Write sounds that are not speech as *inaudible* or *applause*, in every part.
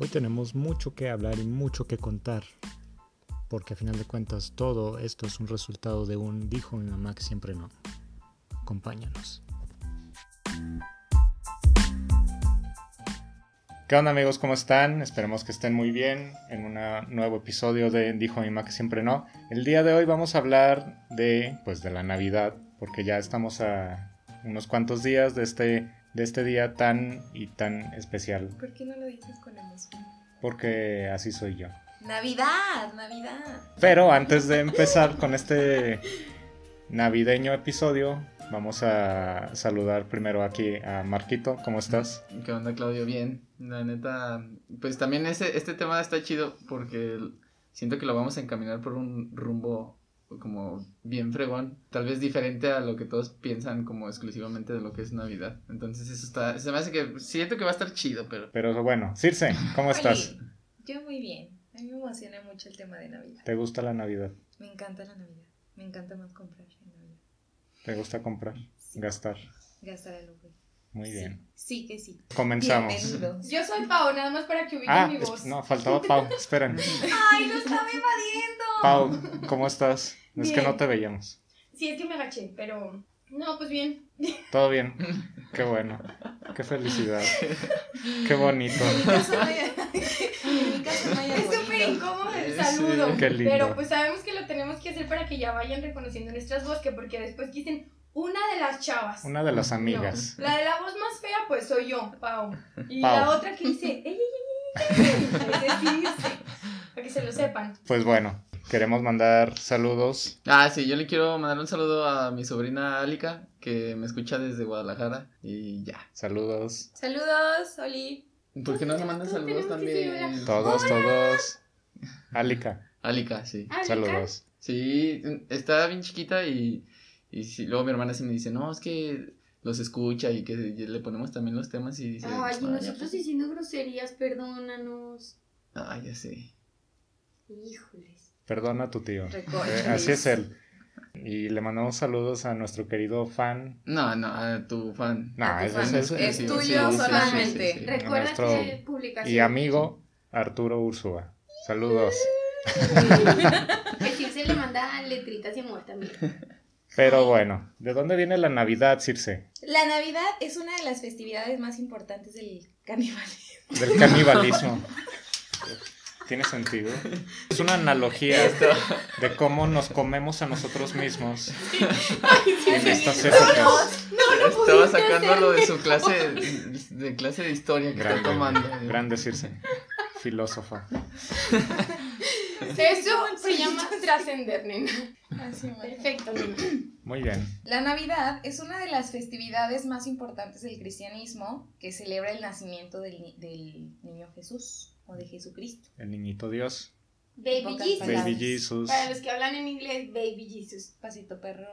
Hoy tenemos mucho que hablar y mucho que contar, porque a final de cuentas todo esto es un resultado de un dijo mi mamá que siempre no. Acompáñanos. ¿Qué onda amigos? ¿Cómo están? Esperemos que estén muy bien en un nuevo episodio de Dijo mi mamá que siempre no. El día de hoy vamos a hablar de, pues, de la Navidad, porque ya estamos a unos cuantos días de este, de este día tan y tan especial. ¿Por qué no lo dices con emoción? Porque así soy yo. Navidad, Navidad. Pero antes de empezar con este navideño episodio, vamos a saludar primero aquí a Marquito. ¿Cómo estás? ¿Qué onda, Claudio? Bien. La neta, pues también ese, este tema está chido porque siento que lo vamos a encaminar por un rumbo como bien fregón, tal vez diferente a lo que todos piensan como exclusivamente de lo que es Navidad. Entonces eso está, se me hace que siento que va a estar chido, pero... Pero bueno, Circe, ¿cómo estás? yo muy bien, a mí me emociona mucho el tema de Navidad. ¿Te gusta la Navidad? Me encanta la Navidad, me encanta más comprar en Navidad. ¿Te gusta comprar? Gastar. Gastar el lujo. Muy bien. Sí, que sí. Comenzamos. Yo soy Pau, nada más para que ubiquen ah, mi voz. No, faltaba Pau, esperen. Ay, lo estaba invadiendo. Pau, ¿cómo estás? Es que no te veíamos. Sí, es que me agaché, pero. No, pues bien. Todo bien. Qué bueno. Qué felicidad. Qué bonito. Es súper incómodo el saludo. Qué lindo. Pero pues sabemos que lo tenemos que hacer para que ya vayan reconociendo nuestras voces, porque después dicen una de las chavas. Una de las amigas. la de la voz más fea, pues soy yo, Pau. Y Pau. la otra que dice, ey, para que se lo sepan. Pues bueno, queremos mandar saludos. Ah, sí, yo le quiero mandar un saludo a mi sobrina Alika, que me escucha desde Guadalajara, y ya. Saludos. Saludos, Oli. ¿Por qué no le mandan saludos también? hola. Todos, todos. Alika, Alika, sí. Saludos. Sí, está bien chiquita y, y sí, luego mi hermana sí me dice, no, es que los escucha y que le ponemos también los temas y dice, Ay, y "Ah, ya, nosotros pues". diciendo groserías, perdónanos. Ah, ya sé. Híjoles. Perdona a tu tío. Eh, así es él. Y le mandamos saludos a nuestro querido fan. No, no, a tu fan. No, A tu ese fan. es, Es Sí, tuyo sí, sí, sí, solamente. sí, sí. Recuerda nuestro- que publicación. Y amigo Arturo Ursúa. Saludos. *laughs* Que sí se le manda letritas y amor también. *laughs* Pero bueno, ¿de dónde viene la Navidad, Circe? La Navidad es una de las festividades más importantes del canibalismo. Del canibalismo. ¿Tiene sentido? Es una analogía de cómo nos comemos a nosotros mismos en estas épocas. Estaba sacándolo de su clase de clase de historia que está tomando. grande Circe. Filósofa. Eso se llama trascender, nena. Así Perfecto. Muy bien. La Navidad es una de las festividades más importantes del cristianismo que celebra el nacimiento del, del niño Jesús o de Jesucristo. El niñito Dios. Baby Jesus. Baby Jesus. Para los que hablan en inglés, Baby Jesus. Pasito perro.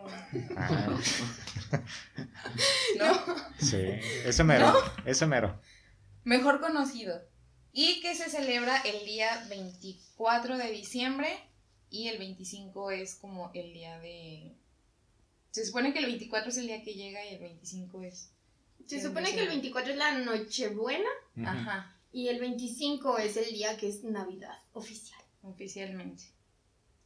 Ah, *laughs* ¿No? sí, ese mero. Ese mero. Mejor conocido. Y que se celebra el día 24 de diciembre y el 25 es como el día de... Se supone que el 24 es el día que llega y el 25 es... Se supone que el 24 es la Nochebuena. Ajá, y el 25 es el día que es Navidad oficial. oficialmente.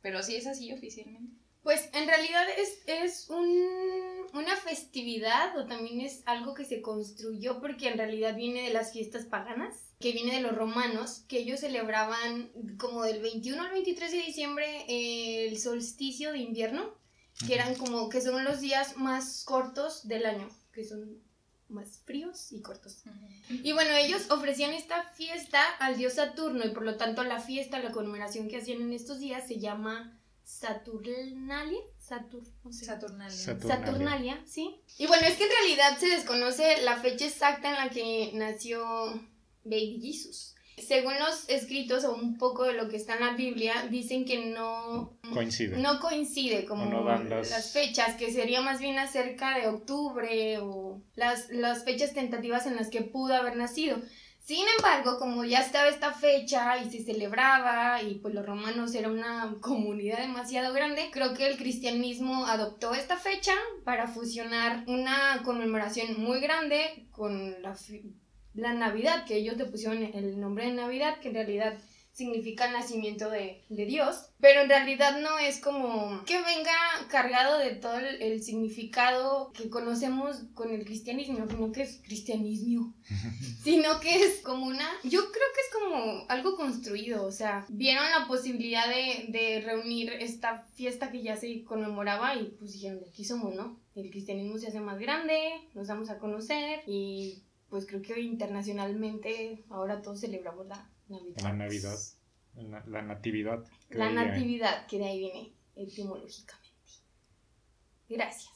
Pero sí es así oficialmente. Pues en realidad es, es un- una festividad o también es algo que se construyó porque en realidad viene de las fiestas paganas, que viene de los romanos, que ellos celebraban como del 21 al 23 de diciembre eh, el solsticio de invierno, que eran como que son los días más cortos del año, que son más fríos y cortos. Y bueno, ellos ofrecían esta fiesta al dios Saturno y por lo tanto la fiesta, la conmemoración que hacían en estos días se llama Saturnalia. Satur, no sé. Saturnalia. Saturnalia. Saturnalia, sí. Y bueno, es que en realidad se desconoce la fecha exacta en la que nació Baby Jesus. Según los escritos o un poco de lo que está en la Biblia, dicen que no Coincide. no coincide como no dan las- las... fechas, que sería más bien acerca de octubre o las, las fechas tentativas en las que pudo haber nacido. Sin embargo, como ya estaba esta fecha y se celebraba y pues los romanos era una comunidad demasiado grande, creo que el cristianismo adoptó esta fecha para fusionar una conmemoración muy grande con la la Navidad, que ellos le pusieron el nombre de Navidad, que en realidad significa el nacimiento de, de Dios, pero en realidad no es como que venga cargado de todo el, el significado que conocemos con el cristianismo, no que es cristianismo, *laughs* sino que es como una, yo creo que es como algo construido, o sea, vieron la posibilidad de, de reunir esta fiesta que ya se conmemoraba y pues dijeron, aquí somos, ¿no? El cristianismo se hace más grande, nos vamos a conocer y pues creo que internacionalmente ahora todos celebramos la Navidad. La Navidad, la, la natividad. La natividad, que de ahí viene etimológicamente. Gracias.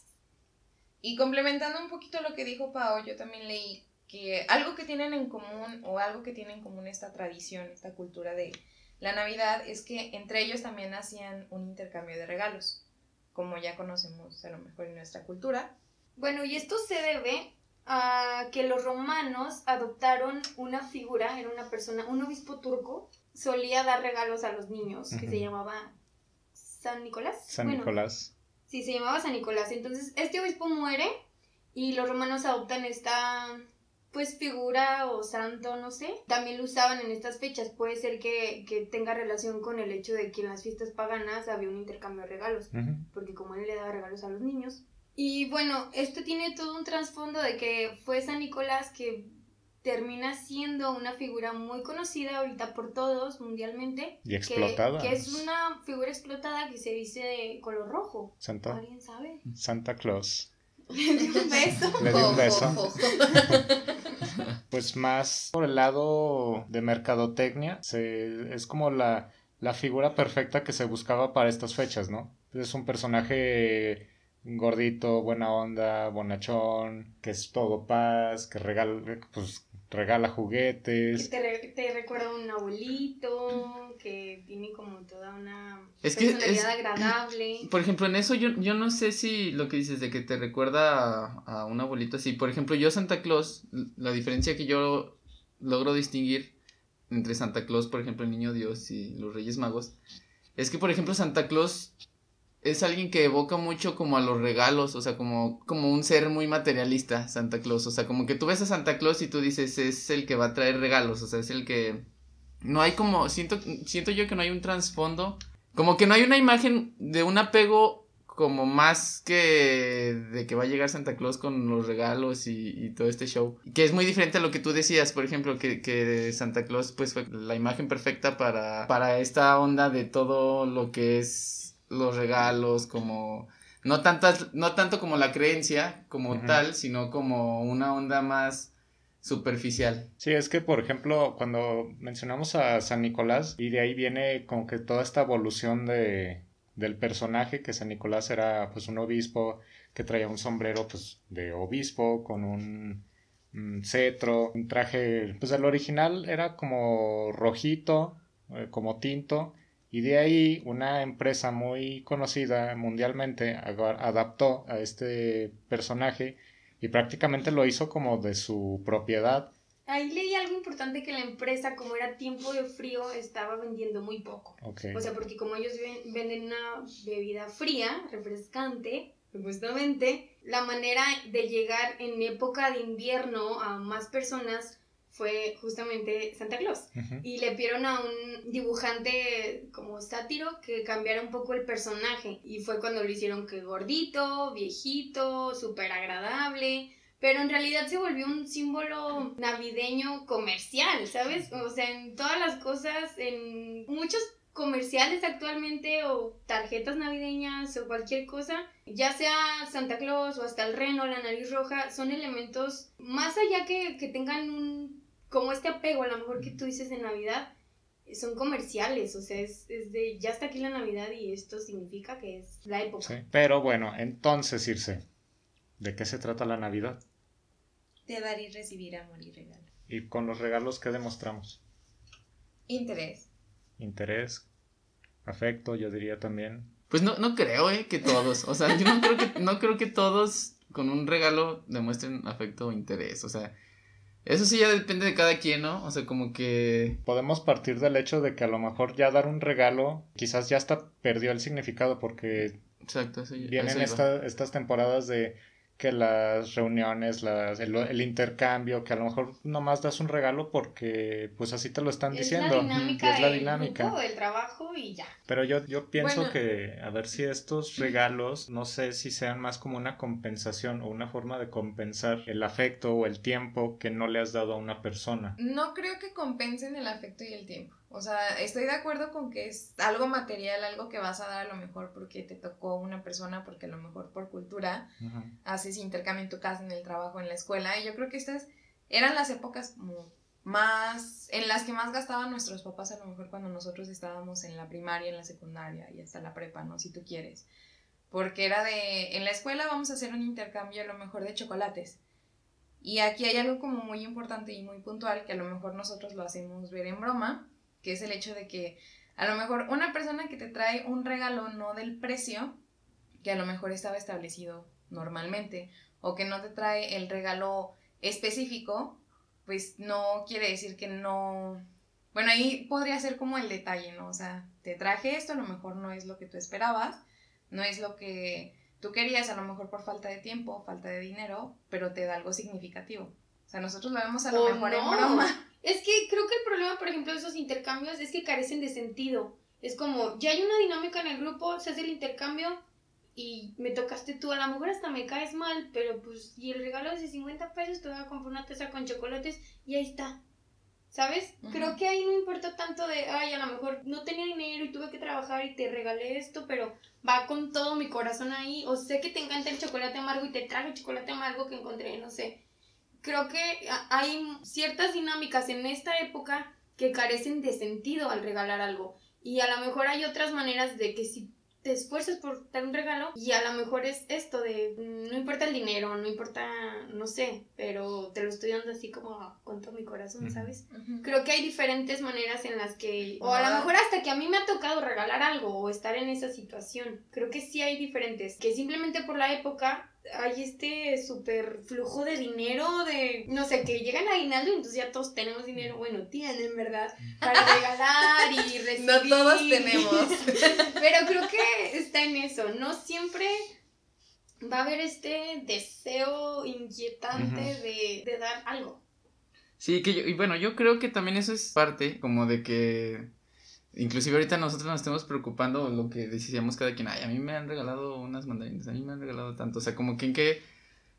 Y complementando un poquito lo que dijo Pao, yo también leí que algo que tienen en común o algo que tiene en común esta tradición, esta cultura de la Navidad es que entre ellos también hacían un intercambio de regalos, como ya conocemos a lo mejor en nuestra cultura. Bueno, y esto se debe a que los romanos adoptaron una figura, era una persona, un obispo turco, solía dar regalos a los niños, que se llamaba San Nicolás. San Bueno, Nicolás. Sí, se llamaba San Nicolás. Entonces, este obispo muere y los romanos adoptan esta, pues, figura o santo, no sé. También lo usaban en estas fechas. Puede ser que, que tenga relación con el hecho de que en las fiestas paganas había un intercambio de regalos. Porque como él le daba regalos a los niños. Y bueno, esto tiene todo un trasfondo de que fue San Nicolás que termina siendo una figura muy conocida ahorita por todos mundialmente. Y que- explotada. Que, es una figura explotada que se viste de color rojo. Santa, ¿Alguien sabe? Santa Claus. *laughs* Le di un beso. Le di un beso. *laughs* Pues más por el lado de mercadotecnia, se, es como la, la figura perfecta que se buscaba para estas fechas, ¿no? Es un personaje gordito, buena onda, bonachón, que es todo paz, que regala, pues, regala Que juguetes. te, re- te recuerda a un abuelito, que tiene como toda una Es que personalidad es- agradable. *clears throat* Por ejemplo, en eso yo, yo no sé si lo que dices de que te recuerda a, a un abuelito así. Por ejemplo, yo Santa Claus, la diferencia que yo logro distinguir entre Santa Claus, por ejemplo, el Niño Dios y los Reyes Magos, es que, por ejemplo, Santa Claus es alguien que evoca mucho como a los regalos, o sea, como, como un ser muy materialista, Santa Claus. O sea, como que tú ves a Santa Claus y tú dices, es el que va a traer regalos, o sea, es el que... No hay como, siento, siento yo que no hay un trasfondo como que no hay una imagen de un apego como más que de que va a llegar Santa Claus con los regalos y, y todo este show. Que es muy diferente a lo que tú decías, por ejemplo, que, que Santa Claus pues fue la imagen perfecta para, para esta onda de todo lo que es los regalos, como... No, tantas, no tanto como la creencia como tal, sino como una onda más superficial. Sí, es que, por ejemplo, cuando mencionamos a San Nicolás, y de ahí viene como que toda esta evolución de, del personaje, que San Nicolás era pues un obispo que traía un sombrero pues de obispo con un cetro, un traje, pues el original era como rojito, eh, como tinto, y de ahí una empresa muy conocida mundialmente adaptó a este personaje y prácticamente lo hizo como de su propiedad. Ahí leí algo importante que la empresa, como era tiempo de frío, estaba vendiendo muy poco. Ok. O sea, porque como ellos ven- venden una bebida fría, refrescante, supuestamente, la manera de llegar en época de invierno a más personas fue justamente Santa Claus. Ujú. Y le pidieron a un dibujante como sátiro que cambiara un poco el personaje. Y fue cuando lo hicieron que gordito, viejito, súper agradable. Pero en realidad se volvió un símbolo navideño comercial, ¿sabes? O sea, en todas las cosas, en muchos comerciales actualmente o tarjetas navideñas o cualquier cosa, ya sea Santa Claus o hasta el reno, la nariz roja, son elementos más allá que, que tengan un como este apego, a lo mejor que tú dices en Navidad, son comerciales, o sea, es, es de ya está aquí la Navidad y esto significa que es la época. Sí. Pero bueno, entonces, Irse, ¿de qué se trata la Navidad? De dar y recibir amor y regalo. Y con los regalos, ¿qué demostramos? Interés. Interés, afecto, yo diría también. Pues no, no creo, eh, que todos. O sea, yo no creo que, no creo que todos con un regalo demuestren afecto o interés. O sea, eso sí ya depende de cada quien, ¿no? O sea, como que. Podemos partir del hecho de que a lo mejor ya dar un regalo quizás ya hasta perdió el significado porque Exacto, eso, ya- vienen eso iba. esta- estas temporadas de que las reuniones, las, el, el intercambio, que a lo mejor nomás das un regalo porque pues así te lo están Es diciendo. la dinámica, y es la dinámica. grupo, del trabajo y ya. Pero yo, yo pienso Bueno. que a ver si estos regalos, no sé si sean más como una compensación o una forma de compensar el afecto o el tiempo que no le has dado a una persona. No creo que compensen el afecto y el tiempo. O sea, estoy de acuerdo con que es algo material, algo que vas a dar a lo mejor porque te tocó una persona, porque a lo mejor por cultura haces intercambio en tu casa, en el trabajo, en la escuela. Y yo creo que estas eran las épocas como más, en las que más gastaban nuestros papás a lo mejor cuando nosotros estábamos en la primaria, en la secundaria y hasta la prepa, ¿no? Si tú quieres. Porque era de, en la escuela vamos a hacer un intercambio a lo mejor de chocolates. Y aquí hay algo como muy importante y muy puntual que a lo mejor nosotros lo hacemos ver en broma, que es el hecho de que a lo mejor una persona que te trae un regalo no del precio, que a lo mejor estaba establecido normalmente, o que no te trae el regalo específico, pues no quiere decir que no... Bueno, ahí podría ser como el detalle, ¿no? O sea, te traje esto, a lo mejor no es lo que tú esperabas, no es lo que tú querías, a lo mejor por falta de tiempo, falta de dinero, pero te da algo significativo. O sea, nosotros lo vemos a lo mejor en broma. Es que creo que el problema, por ejemplo, de esos intercambios es que carecen de sentido. Es como, ya hay una dinámica en el grupo, se hace el intercambio y me tocaste tú. A lo mejor hasta me caes mal, pero pues, y el regalo de 50 pesos, te voy a comprar una taza con chocolates y ahí está. ¿Sabes? Creo que ahí no importa tanto de, ay, a lo mejor no tenía dinero y tuve que trabajar y te regalé esto, pero va con todo mi corazón ahí. O sé que te encanta el chocolate amargo y te traigo el chocolate amargo que encontré, no sé. Creo que hay ciertas dinámicas en esta época que carecen de sentido al regalar algo. Y a lo mejor hay otras maneras de que si te esfuerzas por dar un regalo y a lo mejor es esto de mm, no importa el dinero, no importa, no sé, pero te lo estoy dando así como con todo mi corazón. ¿sabes? Creo que hay diferentes maneras en las que, o a Ah. lo mejor hasta que a mí me ha tocado regalar algo o estar en esa situación. Creo que sí hay diferentes, que simplemente por la época hay este súper flujo de dinero, de, no sé, que llegan a aguinaldo y entonces ya todos tenemos dinero, bueno, tienen, ¿verdad? Para *laughs* regalar y recibir. No todos tenemos. *laughs* Pero creo que está en eso, no siempre va a haber este deseo inquietante de, de dar algo. Sí, que yo, y bueno, yo creo que también eso es parte como de que inclusive ahorita nosotros nos estemos preocupando lo que decíamos cada quien, ay, a mí me han regalado unas mandarinas, a mí me han regalado tanto, o sea, como que en qué,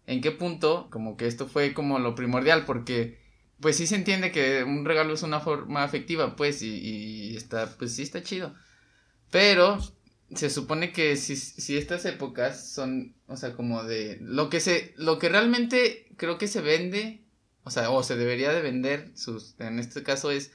en qué punto, como que esto fue como lo primordial, porque pues sí se entiende que un regalo es una forma afectiva, pues, y, y está, pues sí está chido, pero se supone que si, si estas épocas son, o sea, como de, lo que se, lo que realmente creo que se vende o sea, o se debería de vender, sus, en este caso es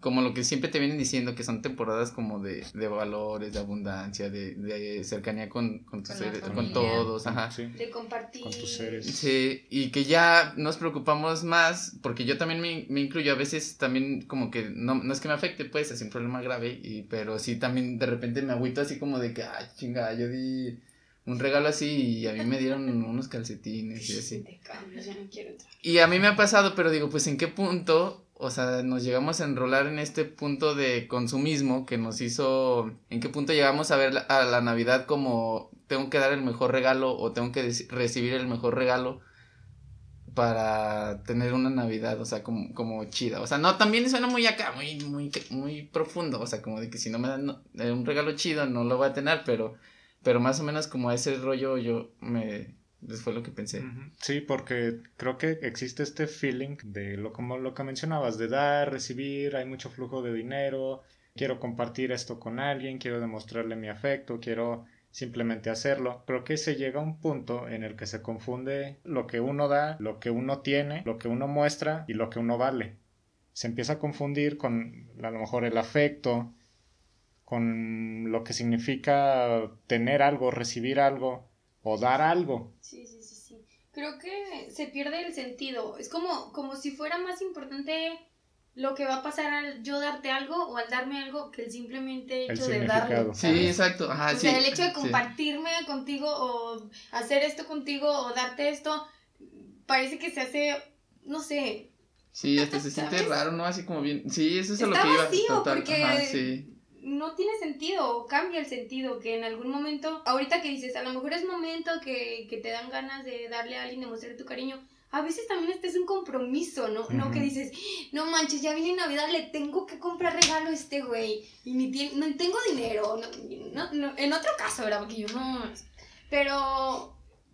como lo que siempre te vienen diciendo, que son temporadas como de, de valores, de abundancia, de, de cercanía con, con, tus Con seres- con todos, ajá. Sí, De compartir. con tus seres. Sí, y que ya nos preocupamos más, porque yo también me, me incluyo, a veces también como que no, no es que me afecte, pues, es un problema grave, y, pero sí también de repente me agüito así como de que, ay, chinga, yo di un regalo así y a mí me dieron *laughs* unos calcetines y así. Te cambias, ya no quiero entrar. Y a mí me ha pasado, pero digo, pues en qué punto, o sea, nos llegamos a enrolar en este punto de consumismo que nos hizo, en qué punto llegamos a ver a la Navidad como tengo que dar el mejor regalo o tengo que recibir el mejor regalo para tener una Navidad, o sea, como, como chida. O sea, no, también suena muy acá, muy, muy, muy profundo, o sea, como de que si no me dan un regalo chido no lo voy a tener, pero, pero más o menos como a ese rollo yo me, fue lo que pensé. Sí, porque creo que existe este feeling de lo como lo que mencionabas, de dar, recibir, hay mucho flujo de dinero, quiero compartir esto con alguien, quiero demostrarle mi afecto, quiero simplemente hacerlo. Creo que se llega a un punto en el que se confunde lo que uno da, lo que uno tiene, lo que uno muestra y lo que uno vale. Se empieza a confundir con a lo mejor el afecto, con lo que significa tener algo, recibir algo o dar algo. Sí, sí, sí, sí. Creo que se pierde el sentido. Es como, como si fuera más importante lo que va a pasar al yo darte algo o al darme algo que el simplemente El hecho de darlo. Sí, exacto. Ajá, o sí. sea, el hecho de sí. compartirme contigo o hacer esto contigo o darte esto, parece que se hace, no sé, Sí, hasta se siente ¿Sabes? raro, ¿no? Así como bien. Sí, eso es a lo que iba. vacío, total. porque- Ajá, sí. No tiene sentido o cambia el sentido, que en algún momento, ahorita que dices, a lo mejor es momento que, que te dan ganas de darle a alguien, demostrar tu cariño, a veces también este es un compromiso, ¿no? No que dices, no manches, ya viene Navidad, le tengo que comprar regalo a este güey. Y ni tien- no tengo dinero. No, no- no- en otro caso, ¿verdad? Porque yo no. Pero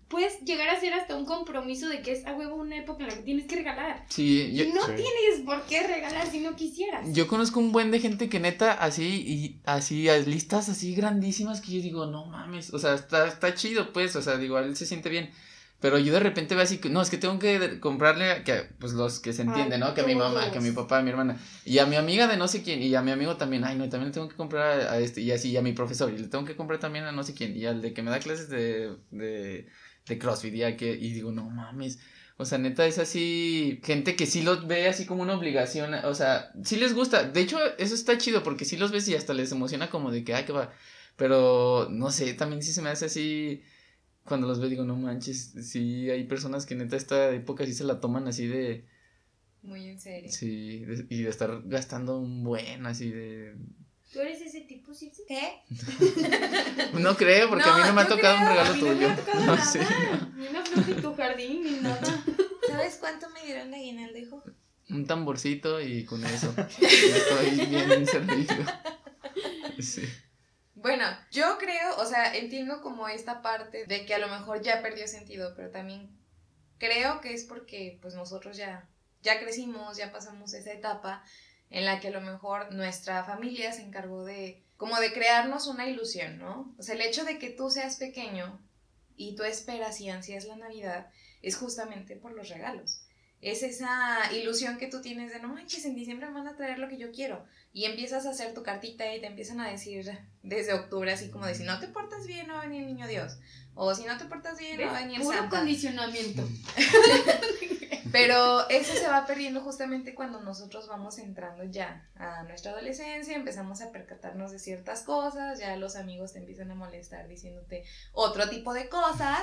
puedes llegar a ser hasta un compromiso de que es a huevo una época en la que tienes que regalar. Sí, yo, y no Sí. tienes por qué regalar si no quisieras. Yo conozco un buen de gente que neta así y así listas así grandísimas que yo digo, no mames, o sea, está, está chido pues, o sea, digo, él se siente bien. Pero yo de repente veo así que, no, es que tengo que comprarle, que, pues los que se entienden, ¿no? Que a mi mamá, que a mi papá, a mi hermana, y a mi amiga de no sé quién, y a mi amigo también, ay, no, también le tengo que comprar a, a este, y así, y a mi profesor, y le tengo que comprar también a no sé quién, y al de que me da clases de, de, de CrossFit, y, que, y digo, no mames, o sea, neta, es así, gente que sí los ve así como una obligación, o sea, sí les gusta, de hecho, eso está chido, porque sí los ves y hasta les emociona como de que, ay, que va, pero, no sé, también sí se me hace así, cuando los veo digo, no manches, sí, hay personas que neta esta época sí se la toman así de, Muy en serio. sí, de- y de estar gastando un buen, así de, ¿Tú eres ese tipo, sí? ¿Qué? *laughs* no creo, porque a mí No, me ha tocado un regalo A mí no me tuyo, ha tocado no *laughs* nada. sé, no. Ni una flor de tu jardín, ni nada. ¿Sabes cuánto me dieron de aguinaldo, hijo? un tamborcito y con eso, ya estoy bien servido, sí. Bueno, yo creo, o sea, entiendo como esta parte de que a lo mejor ya perdió sentido, pero también creo que es porque pues nosotros ya, ya crecimos, ya pasamos esa etapa en la que a lo mejor nuestra familia se encargó de como de crearnos una ilusión, ¿no? O sea, el hecho de que tú seas pequeño y tú esperas y ansías la Navidad es justamente por los regalos. Es esa ilusión que tú tienes de no manches, en diciembre me van a traer lo que yo quiero. Y empiezas a hacer tu cartita y te empiezan a decir desde octubre, así como de si no te portas bien, no va a venir el niño Dios. O si no te portas bien, no va a venir Puro Santa. condicionamiento. *laughs* *laughs* Pero eso se va perdiendo justamente cuando nosotros vamos entrando ya a nuestra adolescencia, empezamos a percatarnos de ciertas cosas, ya los amigos te empiezan a molestar diciéndote otro tipo de cosas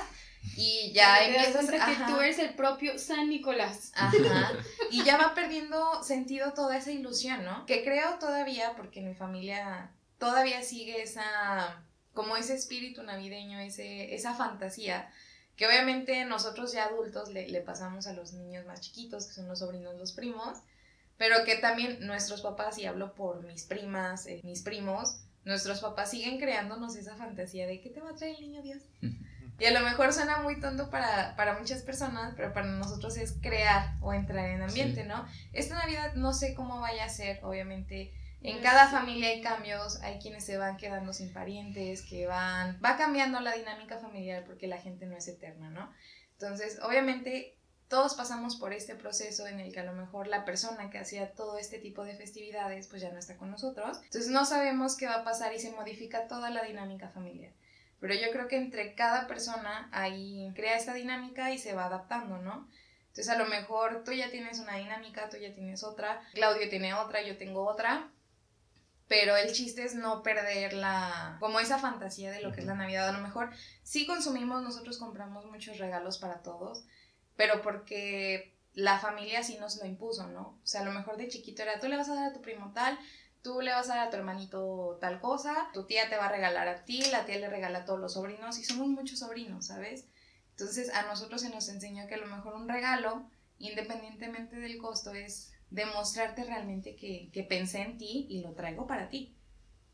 y ya Te empiezas cuenta que tú eres el propio San Nicolás. Ajá. *laughs* Y ya va perdiendo sentido toda esa ilusión, ¿no? Que creo todavía, porque en mi familia todavía sigue esa, como ese espíritu navideño, ese, esa fantasía, que obviamente nosotros ya adultos le, le pasamos a los niños más chiquitos, que son los sobrinos, los primos, pero que también nuestros papás, y hablo por mis primas, eh, mis primos, nuestros papás siguen creándonos esa fantasía de ¿qué te va a traer el niño Dios? Y a lo mejor suena muy tonto para, para muchas personas, pero para nosotros es crear o entrar en ambiente, Sí. ¿no? Esta Navidad no sé cómo vaya a ser, obviamente. En Pues cada familia hay cambios, hay quienes se van quedando sin parientes, que van, va cambiando la dinámica familiar porque la gente no es eterna, ¿no? Entonces, obviamente, todos pasamos por este proceso en el que a lo mejor la persona que hacía todo este tipo de festividades, pues ya no está con nosotros. Entonces, no sabemos qué va a pasar y se modifica toda la dinámica familiar. Pero yo creo que entre cada persona ahí crea esta dinámica y se va adaptando, ¿no? Entonces a lo mejor tú ya tienes una dinámica, tú ya tienes otra, Claudio tiene otra, yo tengo otra, pero el chiste es no perder la, como esa fantasía de lo que es la Navidad. A lo mejor sí consumimos, nosotros compramos muchos regalos para todos, pero porque la familia sí nos lo impuso, ¿no? O sea, a lo mejor de chiquito era, tú le vas a dar a tu primo tal, tú le vas a dar a tu hermanito tal cosa, tu tía te va a regalar a ti, la tía le regala a todos los sobrinos y somos muchos sobrinos, ¿sabes? Entonces a nosotros se nos enseñó que a lo mejor un regalo, independientemente del costo, es demostrarte realmente que, que pensé en ti y lo traigo para ti,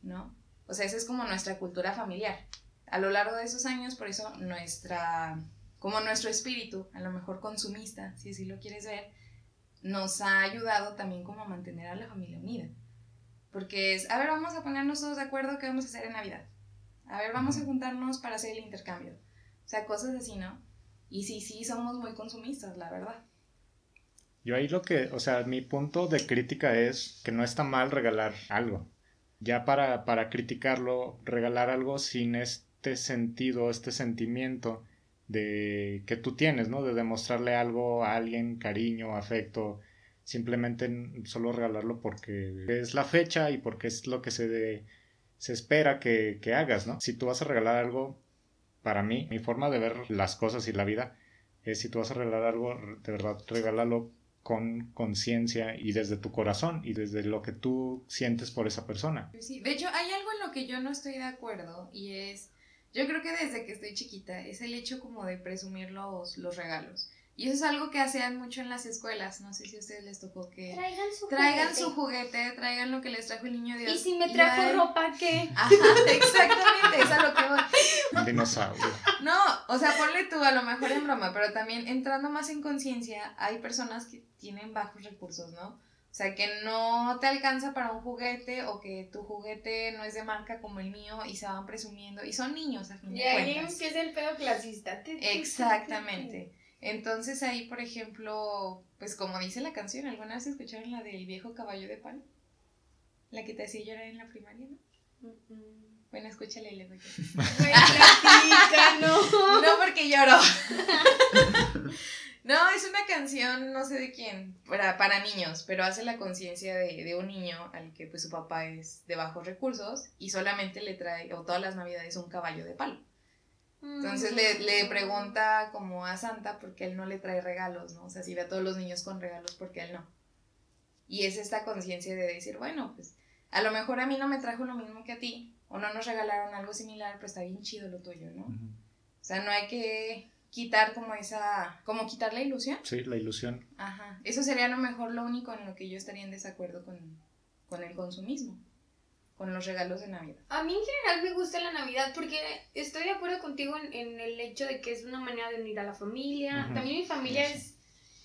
¿no? O sea, esa es como nuestra cultura familiar. A lo largo de esos años, por eso nuestra, como nuestro espíritu, a lo mejor consumista, si así lo quieres ver, nos ha ayudado también como a mantener a la familia unida. Porque es, a ver, vamos a ponernos todos de acuerdo qué vamos a hacer en Navidad. A ver, vamos a juntarnos para hacer el intercambio. O sea, cosas así, ¿no? Y sí, sí, somos muy consumistas, la verdad. Yo ahí lo que, o sea, mi punto de crítica es que no está mal regalar algo. Ya para, para criticarlo, regalar algo sin este sentido, este sentimiento de que tú tienes, ¿no? De demostrarle algo a alguien, cariño, afecto, simplemente solo regalarlo porque es la fecha y porque es lo que se, de- se espera que, que hagas, ¿no? Si tú vas a regalar algo, para mí, mi forma de ver las cosas y la vida es si tú vas a regalar algo, de verdad, regálalo con conciencia y desde tu corazón y desde lo que tú sientes por esa persona. Pues sí, de hecho hay algo en lo que yo no estoy de acuerdo y es, yo creo que desde que estoy chiquita es el hecho como de presumir los, los regalos. Y eso es algo que hacían mucho en las escuelas. No sé si a ustedes les tocó que Traigan su traigan juguete. su juguete, traigan lo que les trajo el niño Dios. Y si me trajo ropa, ¿qué? *laughs* Ajá, exactamente, es a lo que voy. Un dinosaurio. No, o sea, ponle tú a lo mejor en broma, pero también entrando más en conciencia, hay personas que tienen bajos recursos, ¿no? O sea, que no te alcanza para un juguete o que tu juguete no es de marca como el mío y se van presumiendo. Y son niños, a fin Y ahí empieza el pedo clasista. Exactamente. Entonces ahí, por ejemplo, pues como dice la canción, ¿alguna vez escucharon la del viejo caballo de palo? La que te hacía llorar en la primaria, ¿no? Bueno, escúchale y lloras. Güey, platícanos. No porque lloro. *laughs* No, es una canción, no sé de quién, para, para niños, pero hace la conciencia de, de un niño al que pues su papá es de bajos recursos y solamente le trae, o todas las navidades, un caballo de palo. Entonces le, le pregunta como a Santa por qué él no le trae regalos, ¿no? O sea, si ve a todos los niños con regalos, ¿por qué él no? Y es esta conciencia de decir, bueno, pues a lo mejor a mí no me trajo lo mismo que a ti, o no nos regalaron algo similar, pero está bien chido lo tuyo, ¿no? O sea, no hay que quitar como esa, como quitar la ilusión. Sí, la ilusión. Ajá. Eso sería a lo mejor lo único en lo que yo estaría en desacuerdo con, con el consumismo, con los regalos de Navidad. A mí en general me gusta la Navidad porque estoy de acuerdo contigo en, en el hecho de que es una manera de unir a la familia. Ujú. También mi familia Eso. es...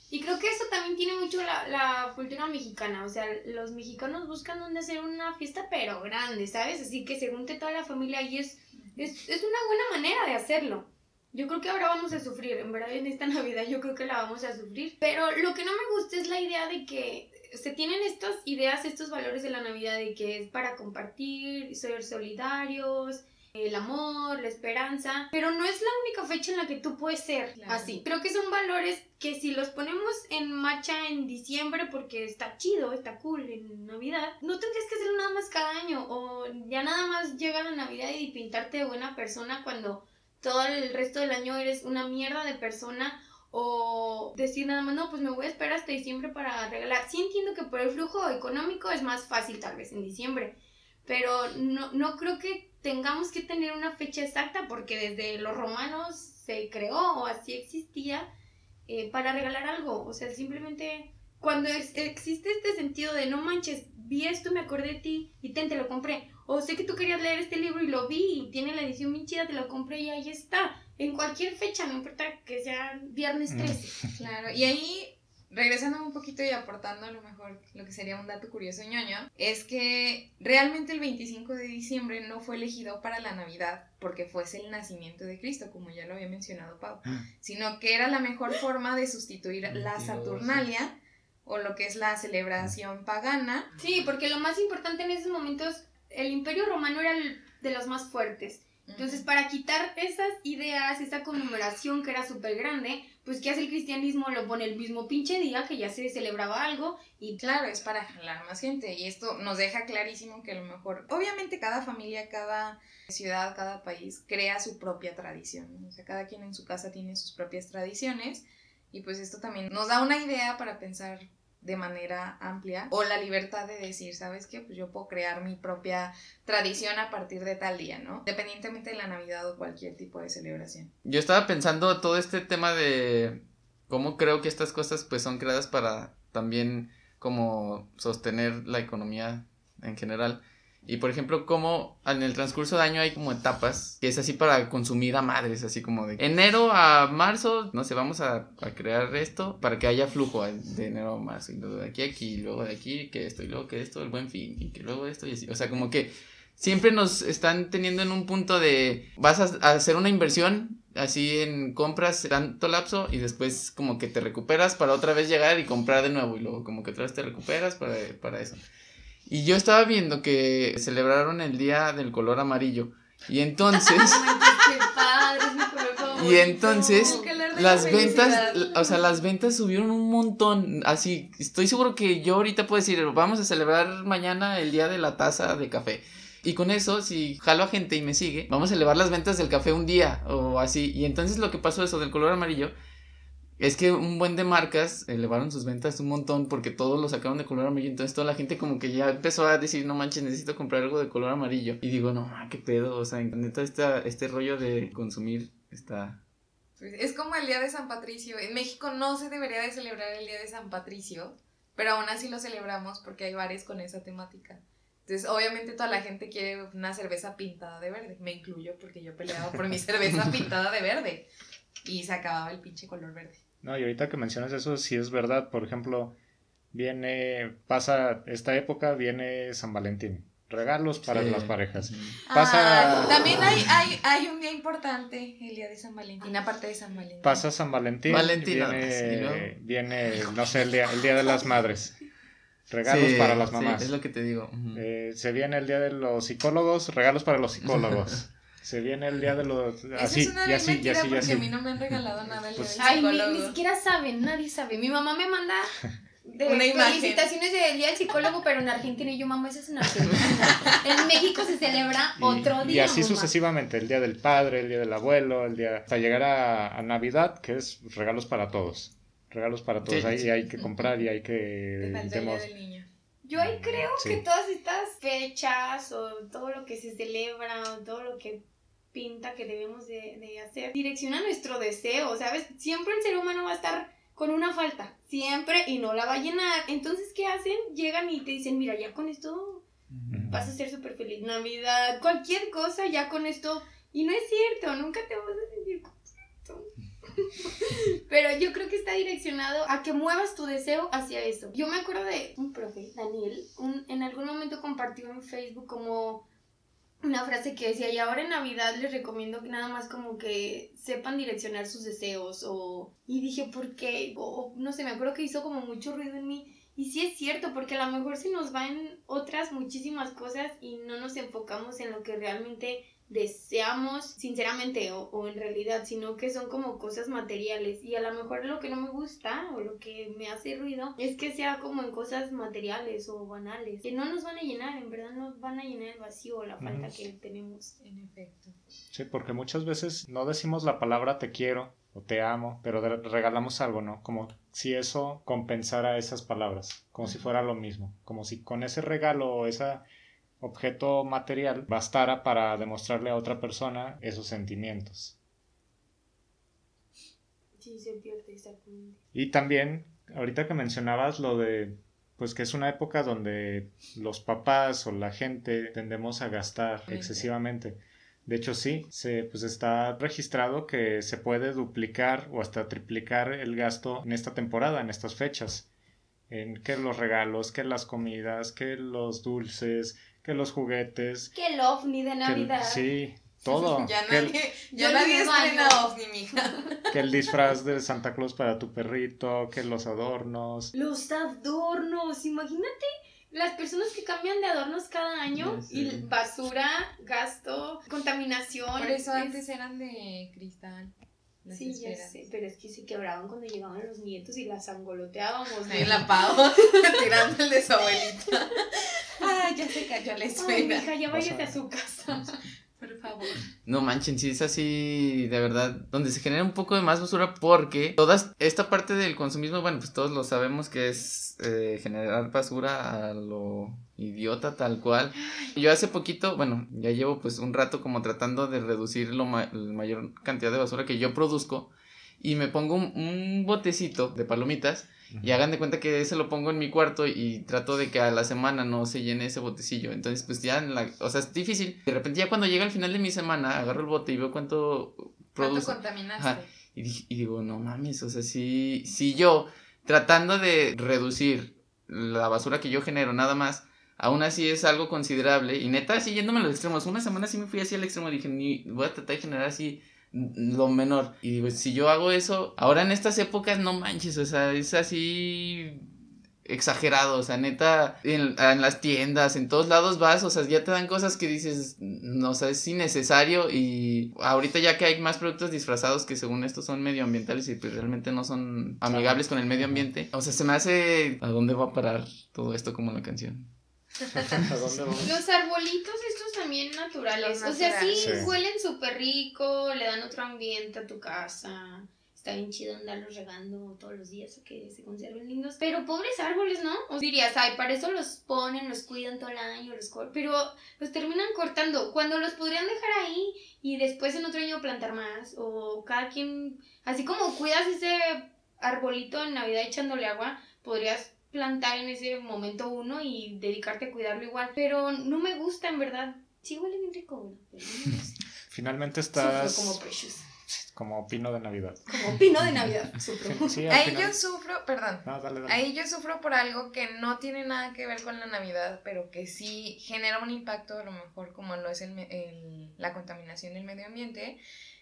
Y creo que eso también tiene mucho la, la cultura mexicana. O sea, los mexicanos buscan donde hacer una fiesta pero grande, ¿sabes? Así que se junte toda la familia y es, es, es una buena manera de hacerlo. Yo creo que ahora vamos a sufrir, en verdad en esta *laughs* Navidad yo creo que la vamos a sufrir. Pero lo que no me gusta es la idea de que se tienen estas ideas, estos valores de la Navidad de que es para compartir, ser solidarios, el amor, la esperanza, pero no es la única fecha en la que tú puedes ser Claro. así. Creo que son valores que si los ponemos en marcha en diciembre porque está chido, está cool en Navidad, no tendrías que hacerlo nada más cada año o ya nada más llega la Navidad y pintarte de buena persona cuando todo el resto del año eres una mierda de persona o decir nada más, no, pues me voy a esperar hasta diciembre para regalar. Sí entiendo que por el flujo económico es más fácil tal vez en diciembre, pero no, no creo que tengamos que tener una fecha exacta porque desde los romanos se creó o así existía eh, para regalar algo. O sea, simplemente cuando es- existe este sentido de no manches, vi esto, me acordé de ti y ten, te lo compré. O sé que tú querías leer este libro y lo vi y tiene la edición bien chida, te lo compré y ahí está. En cualquier fecha, no importa que sea viernes Mm. 13. *laughs* Claro, y ahí, regresando un poquito y aportando a lo mejor lo que sería un dato curioso ñoño, es que realmente el 25 de diciembre no fue elegido para la Navidad porque fuese el nacimiento de Cristo, como ya lo había mencionado Pau, sino que era la mejor forma de sustituir la 22, Saturnalia o lo que es la celebración pagana. Sí, porque lo más importante en esos momentos, el imperio romano era el de los más fuertes. Entonces, para quitar esas ideas, esa conmemoración que era súper grande, pues ¿qué hace el cristianismo? Lo pone el mismo pinche día que ya se celebraba algo y Claro, es para jalar más gente y esto nos deja clarísimo que a lo mejor, obviamente cada familia, cada ciudad, cada país crea su propia tradición, ¿no? o sea, cada quien en su casa tiene sus propias tradiciones y pues esto también nos da una idea para pensar de manera amplia o la libertad de decir, ¿sabes qué? Pues yo puedo crear mi propia tradición a partir de tal día, ¿no? Independientemente de la Navidad o cualquier tipo de celebración. Yo estaba pensando todo este tema de cómo creo que estas cosas pues son creadas para también como sostener la economía en general. Y por ejemplo, cómo en el transcurso de año hay como etapas que es así para consumir a madres, así como de enero a marzo, no sé, vamos a, a crear esto para que haya flujo de enero a marzo, y luego de aquí a aquí, y luego de aquí que esto, y luego que esto, el buen fin, y que luego esto, y así. O sea, como que siempre nos están teniendo en un punto de vas a, a hacer una inversión así en compras tanto lapso y después como que te recuperas para otra vez llegar y comprar de nuevo y luego como que otra vez te recuperas para, para eso. Y yo estaba viendo que celebraron el día del color amarillo y entonces *laughs* qué padre, es mi color favorito. Y entonces, las la ventas, o sea, las ventas subieron un montón. Así, estoy seguro que yo ahorita puedo decir, vamos a celebrar mañana el día de la taza de café. Y con eso, si jalo a gente y me sigue, vamos a elevar las ventas del café un día o así. Y entonces lo que pasó eso del color amarillo, es que un buen de marcas elevaron sus ventas un montón porque todos lo sacaron de color amarillo. Entonces toda la gente como que ya empezó a decir, no manches, necesito comprar algo de color amarillo. Y digo, no, qué pedo. O sea, neta, esta, este rollo de consumir está... Pues, es como el Día de San Patricio. En México no se debería de celebrar el Día de San Patricio, pero aún así lo celebramos porque hay bares con esa temática. Entonces, obviamente toda la gente quiere una cerveza pintada de verde. Me incluyo porque yo peleaba por mi cerveza *laughs* pintada de verde. Y se acababa el pinche color verde. No, y ahorita que mencionas eso, sí es verdad. Por ejemplo, viene, pasa esta época, viene San Valentín. Regalos para Sí. las parejas. Pasa- Ah, también hay, hay, hay un día importante, el día de San Valentín, aparte de San Valentín. Pasa San Valentín. Valentín, nada viene, luego- viene, no sé, el día, el día de las madres. Regalos Sí, para las sí, mamás. es lo que te digo. Eh, se viene el día de los psicólogos, regalos para los psicólogos. *laughs* se viene el día de los. Así, es una y así, y así, y porque así. a mí no me han regalado nada Pues- Ay, ni, ni siquiera saben, nadie sabe. Mi mamá me manda *laughs* de Una imagen. felicitaciones del día del psicólogo, pero en Argentina y yo, mamá, eso es en Argentina. en México se celebra Y, otro y día. así mamá. sucesivamente, el día del padre, el día del abuelo, el día hasta llegar a, a Navidad, que es regalos para todos. Regalos para todos. Sí, Ahí sí. hay que comprar y hay Te que. falta el día demos- del niño. Yo ahí creo Sí. que todas estas fechas o todo lo que se celebra o todo lo que pinta que debemos de, de hacer direcciona nuestro deseo, ¿sabes? Siempre el ser humano va a estar con una falta, siempre, y no la va a llenar. Entonces, ¿qué hacen? Llegan y te dicen, mira, ya con esto vas a ser súper feliz. Navidad, cualquier cosa, ya con esto. Y no es cierto, nunca te vas a sentir contento. *laughs* Pero yo creo que está direccionado a que muevas tu deseo hacia eso. Yo me acuerdo de un profe, Daniel, un- en algún momento compartió en Facebook como una frase que decía, y ahora en Navidad les recomiendo que nada más como que sepan direccionar sus deseos o... Y dije, ¿por qué? O, no sé, me acuerdo que hizo como mucho ruido en mí. Y sí es cierto, porque a lo mejor se nos van otras muchísimas cosas y no nos enfocamos en lo que realmente deseamos sinceramente o, o en realidad, sino que son como cosas materiales. Y a lo mejor lo que no me gusta o lo que me hace ruido es que sea como en cosas materiales o banales, que no nos van a llenar, en verdad nos van a llenar el vacío o la falta que tenemos. En efecto. Sí, porque muchas veces no decimos la palabra te quiero o te amo, pero regalamos algo, ¿no? Como si eso compensara esas palabras, como si fuera lo mismo, como si con ese regalo o ese objeto material bastara para demostrarle a otra persona esos sentimientos. Sí, se pierde exactamente. Y también, ahorita que mencionabas lo de, pues que es una época donde los papás o la gente tendemos a gastar Mente. excesivamente. De hecho, sí, se, pues está registrado que se puede duplicar o hasta triplicar el gasto en esta temporada, en estas fechas. En que los regalos, que las comidas, que los dulces, que los juguetes. Que el ovni de que Navidad. sí, todo. Ya que, el, nadie, ya nadie estrena ovni, mija. *laughs* que el disfraz de Santa Claus para tu perrito, que los adornos. Los adornos, imagínate las personas que cambian de adornos cada año y basura, gasto, contaminación. Por eso es- antes eran de cristal. Las Sí, ya sé, pero es que se quebraban cuando llegaban los nietos y las angoloteábamos. Ahí la pavo *laughs* tirando el de su abuelita. Ay, *laughs* ya se cayó la Ay, esfera. mija, ya váyase Pasa. a su casa. No manchen, sí es así, de verdad, donde se genera un poco de más basura porque toda esta parte del consumismo, bueno, pues todos lo sabemos que es eh, generar basura a lo idiota tal cual. Yo hace poquito, bueno, ya llevo pues un rato como tratando de reducir lo la mayor cantidad de basura que yo produzco y me pongo un botecito de palomitas y hagan de cuenta que ese lo pongo en mi cuarto y trato de que a la semana no se llene ese botecillo. Entonces, pues ya, en la, o sea, es difícil. De repente ya cuando llega el final de mi semana, agarro el bote y veo cuánto ¿Cuánto produce. contaminaste? Ajá. Y, y digo, no mames, o sea, si, si yo tratando de reducir la basura que yo genero nada más, aún así es algo considerable. Y neta, así yéndome a los extremos. Una semana sí me fui así al extremo. Dije, ni voy a tratar de generar así lo menor. Y digo, si yo hago eso, ahora en estas épocas, no manches, o sea, es así exagerado, o sea, neta, en, en las tiendas, en todos lados vas, o sea, ya te dan cosas que dices, no, o sea, es innecesario y ahorita ya que hay más productos disfrazados que según esto son medioambientales y pues realmente no son amigables con el medio ambiente, o sea, se me hace, ¿a dónde va a parar todo esto como la canción? ¿A dónde *laughs* vamos? Los arbolitos estos también naturales. Los O sea, sí, naturales. Sí. huelen súper rico, le dan otro ambiente a tu casa. está bien chido andarlos regando todos los días a que se conserven lindos. Pero pobres árboles, ¿no? O dirías, ay, para eso los ponen, los cuidan todo el año, los pero los terminan cortando. Cuando los podrían dejar ahí y después en otro año plantar más. O cada quien, así como cuidas ese arbolito en Navidad echándole agua, podrías plantar en ese momento uno y dedicarte a cuidarlo igual. Pero no me gusta, en verdad. Sí huele bien rico. Pero no me *laughs* gusta. Finalmente Sufro estás como Precious. como pino de Navidad. Como pino de Navidad. *laughs* Sufro. Sí, Ahí final- yo sufro, perdón. No, dale, dale. Ahí yo sufro por algo que no tiene nada que ver con la Navidad, pero que sí genera un impacto, a lo mejor como lo es el me- el- la contaminación del medio ambiente.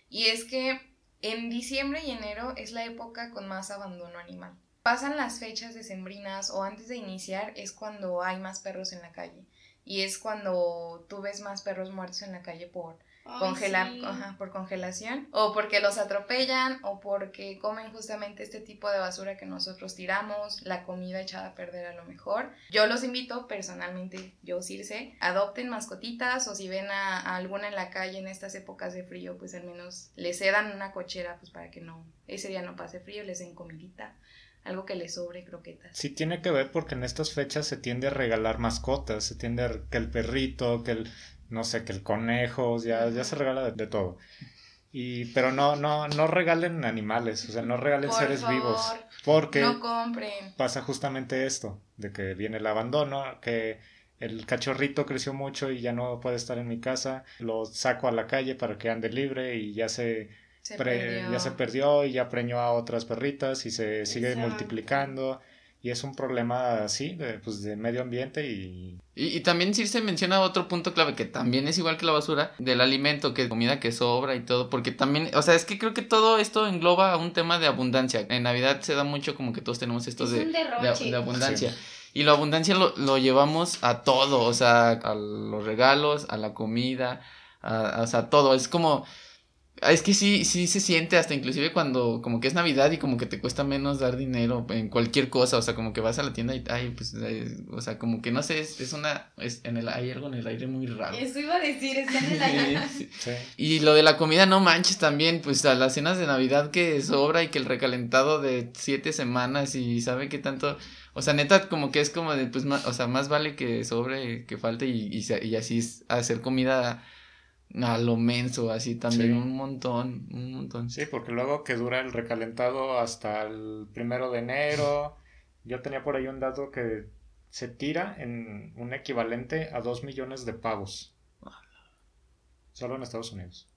Y es que en diciembre y enero es la época con más abandono animal. Pasan las fechas decembrinas o antes de iniciar es cuando hay más perros en la calle. Y es cuando tú ves más perros muertos en la calle por congelar, sí. ajá, por congelación, o porque los atropellan, o porque comen justamente este tipo de basura que nosotros tiramos, la comida echada a perder a lo mejor. Yo los invito personalmente, yo Circe, adopten mascotitas o si ven a, a alguna en la calle en estas épocas de frío, pues al menos les cedan una cochera pues para que no, ese día no pase frío, les den comidita, algo que les sobre, croquetas. Sí tiene que ver porque en estas fechas se tiende a regalar mascotas, se tiende a que el perrito, que el, no sé, que el conejo, ya, ya se regala de, de todo. Y, pero no, no, no regalen animales, o sea, no regalen Por seres favor, vivos, porque No compren. pasa justamente esto, de que viene el abandono, que el cachorrito creció mucho y ya no puede estar en mi casa, lo saco a la calle para que ande libre y ya se Se pre- ya se perdió y ya preñó a otras perritas y se sigue Exacto. multiplicando y es un problema así de, pues, de medio ambiente y Y, y también Circe menciona otro punto clave que también es igual que la basura, del alimento, que comida que sobra y todo, porque también, o sea, es que creo que todo esto engloba a un tema de abundancia. En Navidad se da mucho como que todos tenemos esto Es de, de, derroche. de abundancia. Y la abundancia lo, lo llevamos a todo, o sea, a los regalos, a la comida, a, a- o sea, todo. Es como, es que sí, sí se siente hasta inclusive cuando como que es Navidad y como que te cuesta menos dar dinero en cualquier cosa, o sea, como que vas a la tienda y, ay, pues, eh, o sea, como que no sé, es, es una, es en el, hay algo en el aire muy raro. Eso iba a decir, está en el *laughs* aire. Sí, sí. sí, Y lo de la comida, no manches también, pues a las cenas de Navidad que sobra y que el recalentado de siete semanas y sabe qué tanto, o sea, neta, como que es como de, pues, más, o sea, más vale que sobre, que falte y, y, se- y así es hacer comida a lo menso, así también, Sí. un montón, un montón. sí, porque luego que dura el recalentado hasta el primero de enero, yo tenía por ahí un dato que se tira en un equivalente a dos millones de pavos. Solo en Estados Unidos.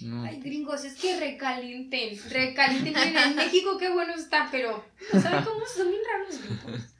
No. Ay, gringos, es que recalienten, recalienten. En *laughs* México qué bueno está, pero ¿no ¿saben cómo son bien raros los gringos?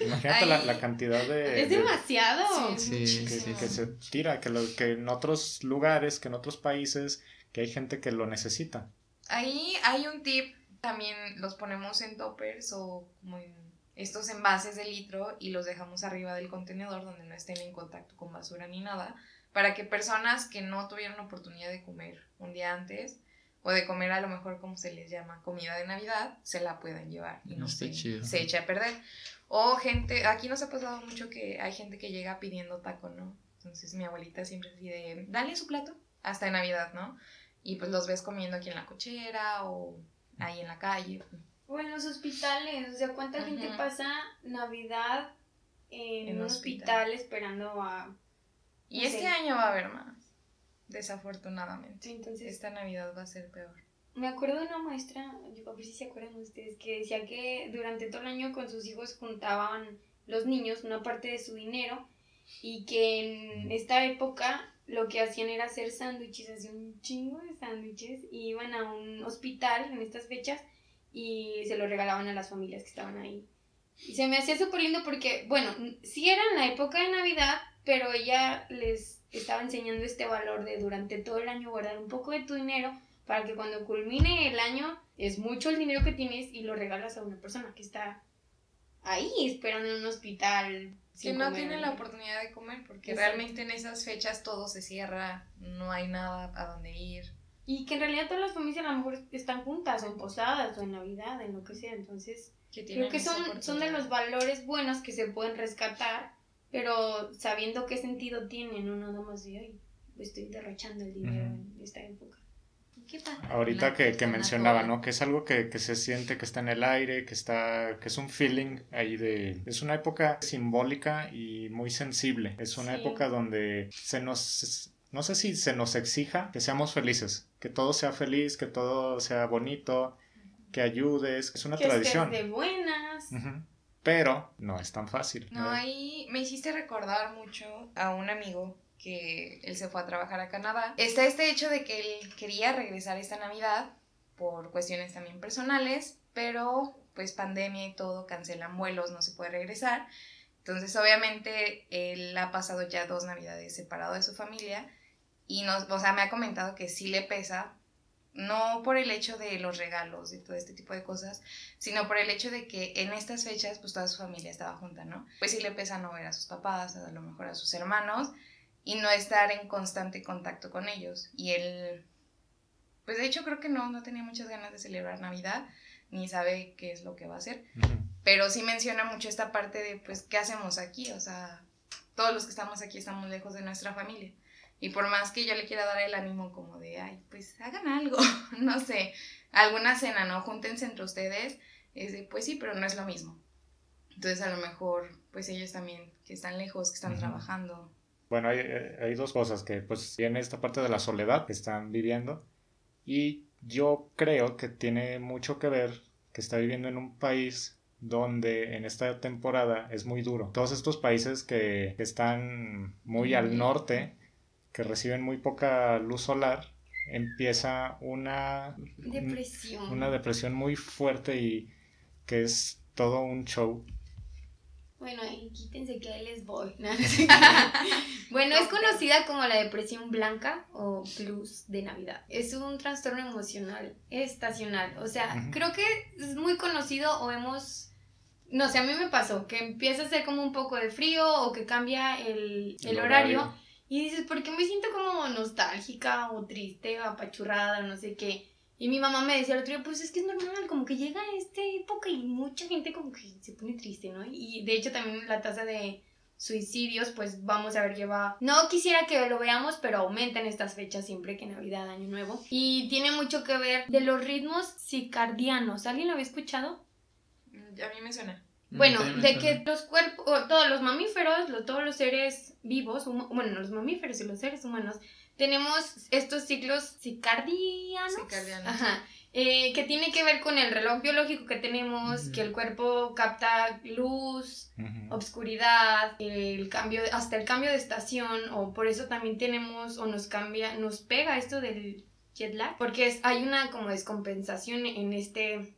Imagínate la, la cantidad de... Es de- demasiado. Sí, que, sí, que sí. se tira, que, lo, que en otros lugares, que en otros países, que hay gente que lo necesita. Ahí hay un tip, también los ponemos en toppers o como en estos envases de litro y los dejamos arriba del contenedor donde no estén en contacto con basura ni nada, para que personas que no tuvieron oportunidad de comer un día antes o de comer a lo mejor como se les llama comida de Navidad, se la puedan llevar y no Está se, chido. se eche a perder. O gente, aquí nos ha pasado mucho que hay gente que llega pidiendo taco, ¿no? Entonces mi abuelita siempre pide, dale su plato, hasta en Navidad, ¿no? Y pues los ves comiendo aquí en la cochera o ahí en la calle. O en los hospitales, o sea, ¿cuánta gente pasa Navidad en, En un hospital. hospital esperando a... Y No este sé. año va a haber más, desafortunadamente. Sí, entonces, Esta Navidad va a ser peor. Me acuerdo de una maestra, yo a ver si se acuerdan ustedes, que decía que durante todo el año con sus hijos juntaban los niños una parte de su dinero y que en esta época lo que hacían era hacer sándwiches, hacían un chingo de sándwiches y iban a un hospital en estas fechas y se lo regalaban a las familias que estaban ahí. Y se me hacía súper lindo porque, bueno, sí era en la época de Navidad, pero ella les estaba enseñando este valor de durante todo el año guardar un poco de tu dinero para que cuando culmine el año es mucho el dinero que tienes y lo regalas a una persona que está ahí esperando en un hospital. Que no comer. tiene la oportunidad de comer porque Exacto. realmente en esas fechas todo se cierra, no hay nada a dónde ir. Y que en realidad todas las familias a lo mejor están juntas o en posadas o en Navidad, en lo que sea. Entonces, Que creo que son, son de los valores buenos que se pueden rescatar, pero sabiendo qué sentido tienen, no nada más de, ay, estoy derrochando el dinero en esta época. Qué pasa. Ahorita que, que mencionaba. ¿no? Que es algo que, que se siente, que está en el aire, que está, que es un feeling ahí de... Es una época simbólica y muy sensible. Es una Sí. época donde se nos... No sé si se nos exija que seamos felices, que todo sea feliz, que todo sea bonito, que ayudes, es una que tradición. de buenas. Pero no es tan fácil. No, ahí me hiciste recordar mucho a un amigo que él se fue a trabajar a Canadá. Está este hecho de que él quería regresar esta Navidad por cuestiones también personales, pero pues pandemia y todo, cancelan vuelos, no se puede regresar. Entonces obviamente él ha pasado ya dos Navidades separado de su familia y nos, o sea, me ha comentado que sí le pesa, no por el hecho de los regalos y todo este tipo de cosas, sino por el hecho de que en estas fechas pues toda su familia estaba junta, ¿no? Pues sí le pesa no ver a sus papás, a lo mejor a sus hermanos y no estar en constante contacto con ellos. Y él, pues de hecho creo que no, no tenía muchas ganas de celebrar Navidad, ni sabe qué es lo que va a hacer, Ujú. pero sí menciona mucho esta parte de pues qué hacemos aquí, o sea, todos los que estamos aquí estamos lejos de nuestra familia. Y por más que yo le quiera dar el ánimo como de, ay, pues hagan algo, *laughs* no sé, alguna cena, ¿no? Júntense entre ustedes, es de, pues sí, pero no es lo mismo. Entonces a lo mejor, pues ellos también, que están lejos, que están Ujú. trabajando. Bueno, hay, hay dos cosas que pues tiene esta parte de la soledad que están viviendo y yo creo que tiene mucho que ver que está viviendo en un país donde en esta temporada es muy duro. Todos estos países que, que están muy al norte, que reciben muy poca luz solar, empieza una, Depresión. una depresión muy fuerte y que es todo un show. Bueno, ahí quítense que ahí les voy. ¿no? *laughs* *laughs* bueno, es conocida como la depresión blanca o blues de Navidad. Es un trastorno emocional estacional. O sea, creo que es muy conocido o hemos... No sé, a mí me pasó que empieza a hacer como un poco de frío o que cambia el, el El horario. horario. Y dices, ¿por qué me siento como nostálgica o triste o apachurrada o no sé qué? Y mi mamá me decía el otro día, pues es que es normal, como que llega esta época y mucha gente como que se pone triste, ¿no? Y de hecho también la tasa de suicidios, pues vamos a ver que va... No quisiera que lo veamos, pero aumenta en estas fechas siempre que Navidad, Año Nuevo. Y tiene mucho que ver de los ritmos circadianos. ¿Alguien lo había escuchado? Mm, A mí me suena. Bueno, También me de que los cuerpos, todos los mamíferos, todos los seres vivos, hum- bueno, los mamíferos y los seres humanos, tenemos estos ciclos circadianos. Circadianos. Ajá. eh, que tiene que ver con el reloj biológico que tenemos, que el cuerpo capta luz, Ujú. obscuridad, el cambio, hasta el cambio de estación, o por eso también tenemos, o nos cambia, nos pega esto del jet lag, porque es, hay una como descompensación en este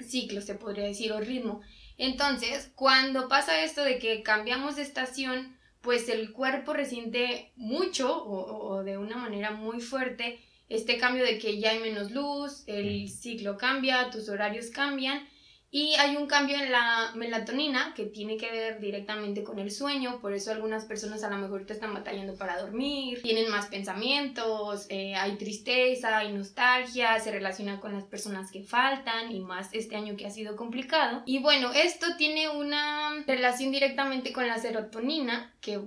ciclo, se podría decir, o ritmo. Entonces, cuando pasa esto de que cambiamos de estación, pues el cuerpo resiente mucho o, o- de una manera muy fuerte este cambio de que ya hay menos luz, el ciclo cambia, tus horarios cambian y hay un cambio en la melatonina que tiene que ver directamente con el sueño, por eso algunas personas a lo mejor te están batallando para dormir, tienen más pensamientos, eh, hay tristeza, hay nostalgia, se relaciona con las personas que faltan y más este año que ha sido complicado. Y bueno, esto tiene una relación directamente con la serotonina que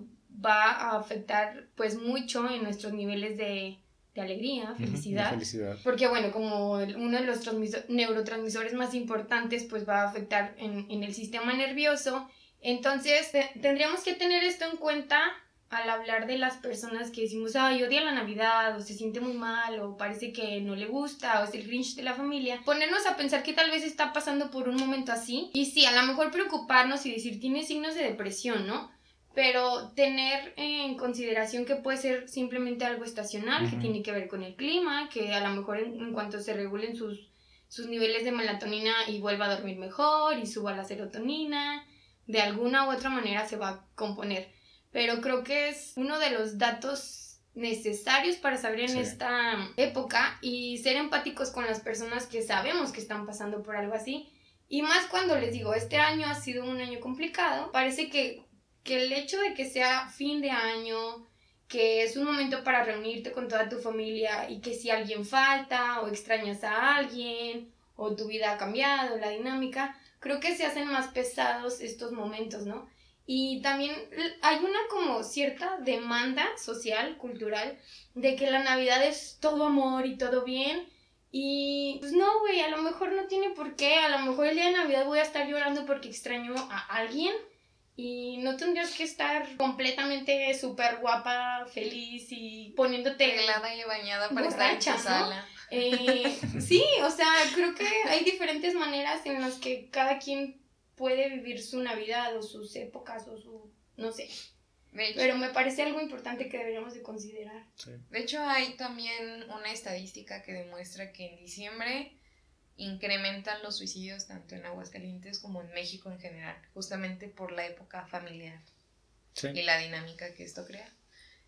va a afectar pues mucho en nuestros niveles de, de alegría, Ujú, de felicidad. felicidad. Porque bueno, como uno de los transmiso- neurotransmisores más importantes, pues va a afectar en, en el sistema nervioso. Entonces, te- tendríamos que tener esto en cuenta al hablar de las personas que decimos, ay, odia la Navidad, o se siente muy mal, o parece que no le gusta, o es el Grinch de la familia. Ponernos a pensar que tal vez está pasando por un momento así. Y sí, a lo mejor preocuparnos y decir, tiene signos de depresión, ¿no? Pero tener en consideración que puede ser simplemente algo estacional, que Ujú. tiene que ver con el clima, que a lo mejor en, en cuanto se regulen sus, sus niveles de melatonina y vuelva a dormir mejor y suba la serotonina, de alguna u otra manera se va a componer. Pero creo que es uno de los datos necesarios para saber en Sí. esta época y ser empáticos con las personas que sabemos que están pasando por algo así. Y más cuando les digo, este año ha sido un año complicado, parece que que el hecho de que sea fin de año, que es un momento para reunirte con toda tu familia y que si alguien falta o extrañas a alguien o tu vida ha cambiado, la dinámica, creo que se hacen más pesados estos momentos, ¿no? Y también hay una como cierta demanda social, cultural, de que la Navidad es todo amor y todo bien. Y pues no, güey, a lo mejor no tiene por qué. A lo mejor el día de Navidad voy a estar llorando porque extraño a alguien. Y no tendrías que estar completamente súper guapa, feliz y poniéndote... Arreglada y bañada para estar en ¿no? sala. Eh, *laughs* sí, o sea, creo que hay diferentes maneras en las que cada quien puede vivir su Navidad o sus épocas o su... no sé. Hecho, Pero me parece algo importante que deberíamos de considerar. Sí. de hecho, hay también una estadística que demuestra que en diciembre incrementan los suicidios tanto en Aguascalientes como en México en general, justamente por la época familiar Sí. y la dinámica que esto crea.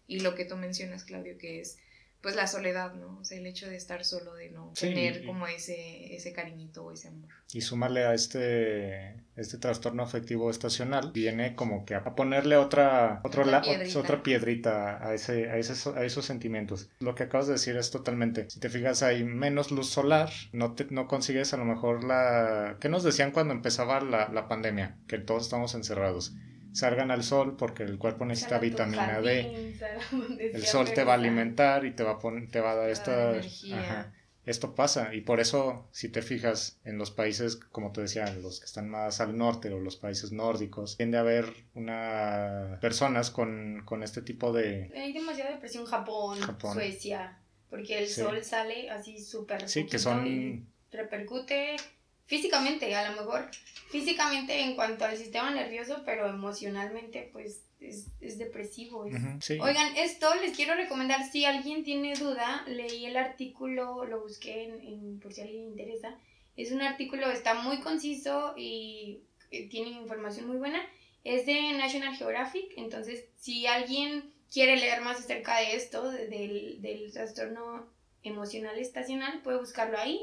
Y lo que tú mencionas, Claudio, que es pues la soledad, ¿no? O sea, el hecho de estar solo, de no Sí, tener y- como ese, ese cariñito o ese amor. Y sumarle a este, este trastorno afectivo estacional, viene como que a ponerle otra, otro Otra la- piedrita. otra piedrita a, ese, a, ese- a esos sentimientos. Lo que acabas de decir es totalmente. Si te fijas, hay menos luz solar, no, te, no consigues a lo mejor la... ¿Qué nos decían cuando empezaba la, la pandemia? Que todos estamos encerrados. Salgan al sol porque el cuerpo necesita vitamina D. jardín, donde El sol te va a alimentar y te va a, pon- te va a dar esta... ajá. Esto pasa y por eso, si te fijas en los países, como te decía, los que están más al norte o los países nórdicos, tiende a haber una personas con, con este tipo de... Hay demasiada depresión Japón, Japón. Suecia, porque el Sí. sol sale así súper Sí, que son... repercute físicamente, a lo mejor físicamente en cuanto al sistema nervioso, pero emocionalmente pues es, es depresivo. es- Ujú, sí. Oigan, esto les quiero recomendar, si alguien tiene duda, leí el artículo, lo busqué en, en- por si a alguien le interesa. Es un artículo, está muy conciso y eh, tiene información muy buena. Es de National Geographic, entonces si alguien quiere leer más acerca de esto, de- del, del trastorno emocional estacional, puede buscarlo ahí.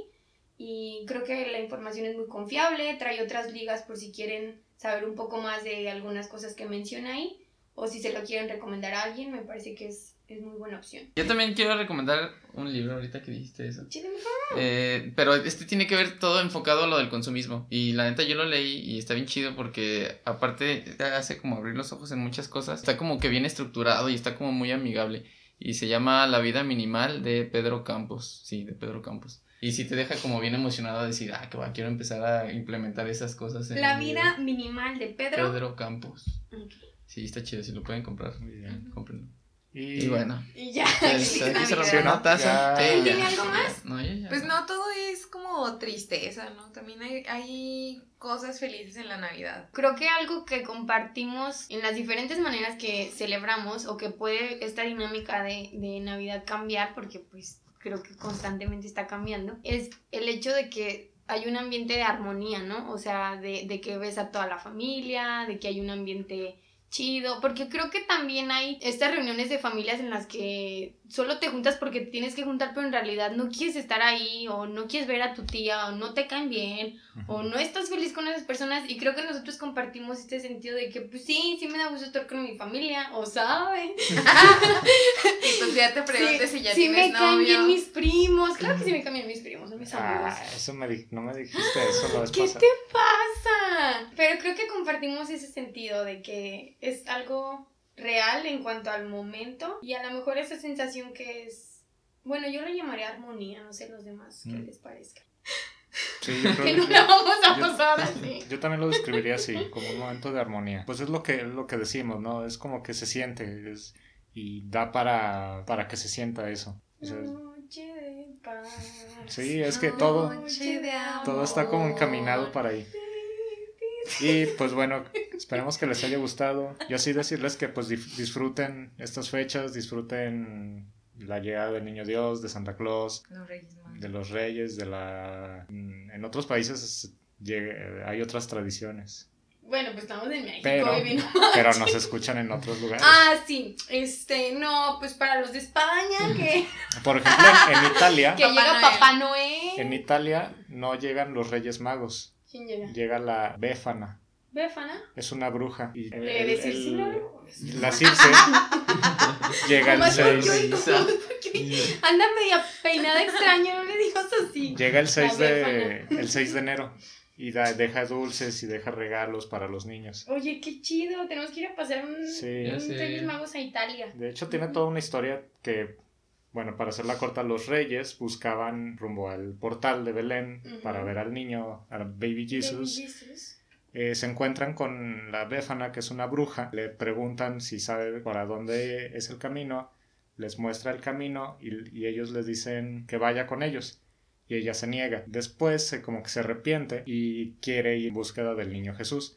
Y creo que la información es muy confiable, trae otras ligas por si quieren saber un poco más de algunas cosas que menciona ahí o si se lo quieren recomendar a alguien, me parece que es, es muy buena opción. Yo también quiero recomendar un libro ahorita que dijiste eso. Eh, pero este tiene que ver todo enfocado a lo del consumismo. Y la neta yo lo leí y está bien chido porque aparte te hace como abrir los ojos en muchas cosas. Está como que bien estructurado y está como muy amigable. Y se llama La vida minimal de Pedro Campos. Sí, de Pedro Campos. Y sí te deja como bien emocionado a decir, ah, que va, quiero empezar a implementar esas cosas. en La vida minimal de Pedro. Pedro Campos. Ok. Sí, está chido. Si lo pueden comprar, Muy bien. cómprenlo. Y, Y bueno. Y ya. Pues, aquí Navidad. cerramos la taza. Sí. ¿Tiene algo más? No, ya, ya. Pues no, todo es como tristeza, ¿no? También hay, hay cosas felices en la Navidad. Creo que algo que compartimos en las diferentes maneras que celebramos o que puede esta dinámica de, de Navidad cambiar, porque pues creo que constantemente está cambiando, es el hecho de que hay un ambiente de armonía, ¿no? O sea, de, de que ves a toda la familia, de que hay un ambiente chido, porque creo que también hay estas reuniones de familias en las que solo te juntas porque te tienes que juntar, pero en realidad no quieres estar ahí o no quieres ver a tu tía o no te caen bien o no estás feliz con esas personas y creo que nosotros compartimos este sentido de que pues sí, sí me da gusto estar con mi familia o sabe, *laughs* *laughs* Y pues ya te preguntes si ya sí tienes me caen bien mis primos, claro que sí me caen bien mis primos, son mis amigos. Ah, eso me di- no me dijiste eso la vez ¿Qué pasada. te pasa? Pero creo que compartimos ese sentido de que es algo real en cuanto al momento y a lo mejor esa sensación que es, bueno, yo lo llamaría armonía, no sé los demás qué Mm. les parezca. Sí, *laughs* yo creo Que no que- la vamos a yo- pasar *laughs* así. Yo también lo describiría así, como un momento de armonía. Pues es lo que, lo que decimos, ¿no? Es como que se siente es- y da para, para que se sienta eso. O sea, Noche de paz. sí, es que todo, todo está como encaminado para ahí. Y pues bueno, esperemos que les haya gustado. Yo sí decirles que pues disfruten estas fechas, disfruten la llegada del Niño Dios, de Santa Claus, Los Reyes Magos. de los Reyes, de la... En otros países hay otras tradiciones, Bueno, pues estamos en México Pero- y vino- *laughs* pero nos escuchan en otros lugares. Ah, sí. Este, no, pues para los de España que, Por ejemplo, en, en Italia, *laughs* que Papá llega Noel. Papá Noel. en Italia no llegan los Reyes Magos, ¿Quién llega? llega la Béfana, Befana. es una bruja. Y el- ¿Le el- decir el- no? la Circe *laughs* llega el Nomás porque 6 hoy no, porque anda media peinada extraña, no le digas así. llega el 6 La de el 6 de enero y da- deja dulces y deja regalos para los niños. Oye, qué chido. Tenemos que ir a pasar un, Sí. Un. Reyes Magos a Italia. De hecho, tiene toda una historia que, bueno, para hacerla corta, los reyes buscaban rumbo al portal de Belén para ver al niño, al baby Jesus. Baby Jesus. Eh, se encuentran con la Befana, que es una bruja. Le preguntan si sabe para dónde es el camino. Les muestra el camino y, y ellos les dicen que vaya con ellos. Y ella se niega. Después se, como que se arrepiente y quiere ir en búsqueda del niño Jesús.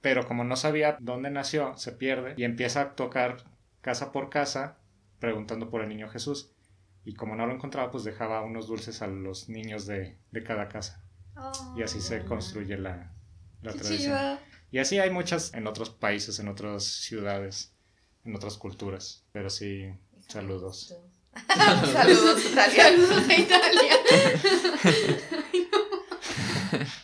Pero como no sabía dónde nació, se pierde y empieza a tocar casa por casa preguntando por el niño Jesús. Y como no lo encontraba, pues dejaba unos dulces a los niños de, de cada casa. Y así se construye la, la Qué tradición. Y así hay muchas en otros países, en otras ciudades, en otras culturas. Pero sí, saludos. Saludos, Italia. Saludos a Italia. *laughs* *laughs*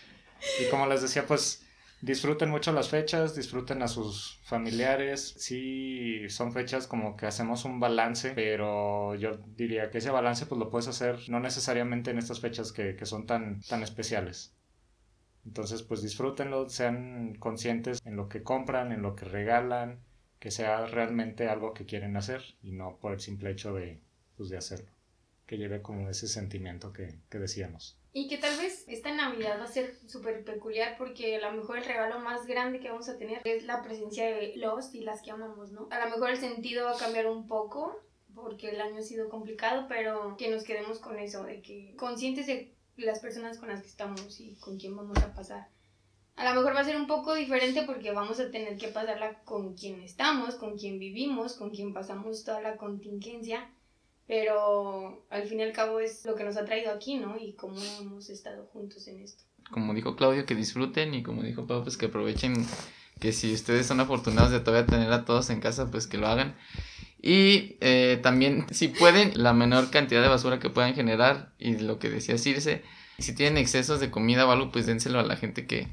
Y como les decía, pues disfruten mucho las fechas, disfruten a sus familiares. Sí, son fechas como que hacemos un balance, pero yo diría que ese balance pues lo puedes hacer no necesariamente en estas fechas que, que son tan, tan especiales. Entonces pues disfrútenlo, sean conscientes en lo que compran, en lo que regalan, que sea realmente algo que quieren hacer y no por el simple hecho de, pues, de hacerlo. Que lleve como ese sentimiento que, que decíamos. Y que tal vez esta Navidad va a ser súper peculiar porque a lo mejor el regalo más grande que vamos a tener es la presencia de los y las que amamos, ¿no? A lo mejor el sentido va a cambiar un poco porque el año ha sido complicado, pero que nos quedemos con eso, de que conscientes de las personas con las que estamos y con quién vamos a pasar. A lo mejor va a ser un poco diferente porque vamos a tener que pasarla con quien estamos, con quien vivimos, con quien pasamos toda la contingencia, pero al fin y al cabo es lo que nos ha traído aquí, ¿no? Y cómo hemos estado juntos en esto. Como dijo Claudio, que disfruten y como dijo Pau, pues que aprovechen que si ustedes son afortunados de todavía tener a todos en casa, pues que lo hagan. Y eh, también, si pueden, la menor cantidad de basura que puedan generar y lo que decía Circe, si tienen excesos de comida o algo, pues dénselo a la gente que,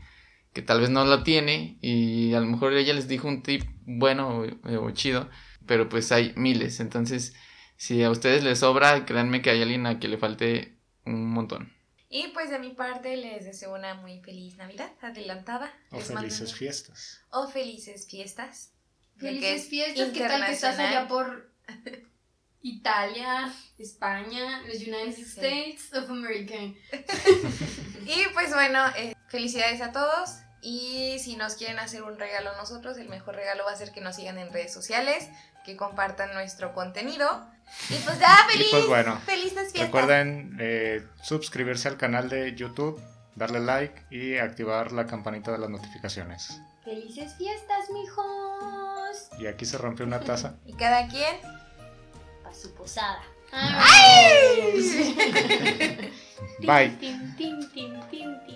que tal vez no lo tiene y a lo mejor ella les dijo un tip bueno o, o chido, pero pues hay miles, entonces si a ustedes les sobra, créanme que hay alguien a quien le falte un montón. Y pues de mi parte les deseo una muy feliz Navidad adelantada. O Les felices fiestas. O felices fiestas. Felices es fiestas, ¿qué tal que estás allá por Italia, España, los United Sí. States of America? *laughs* Y pues bueno, eh, felicidades a todos. Y si nos quieren hacer un regalo a nosotros, el mejor regalo va a ser que nos sigan en redes sociales, que compartan nuestro contenido. Y pues ya, feliz. Y pues bueno, felices fiestas. Recuerden eh, suscribirse al canal de YouTube, darle like y activar la campanita de las notificaciones. Felices fiestas, mijos. Y aquí se rompió una taza. *laughs* Y cada quien. Pa' su posada. Bye. Tin, tin, tin.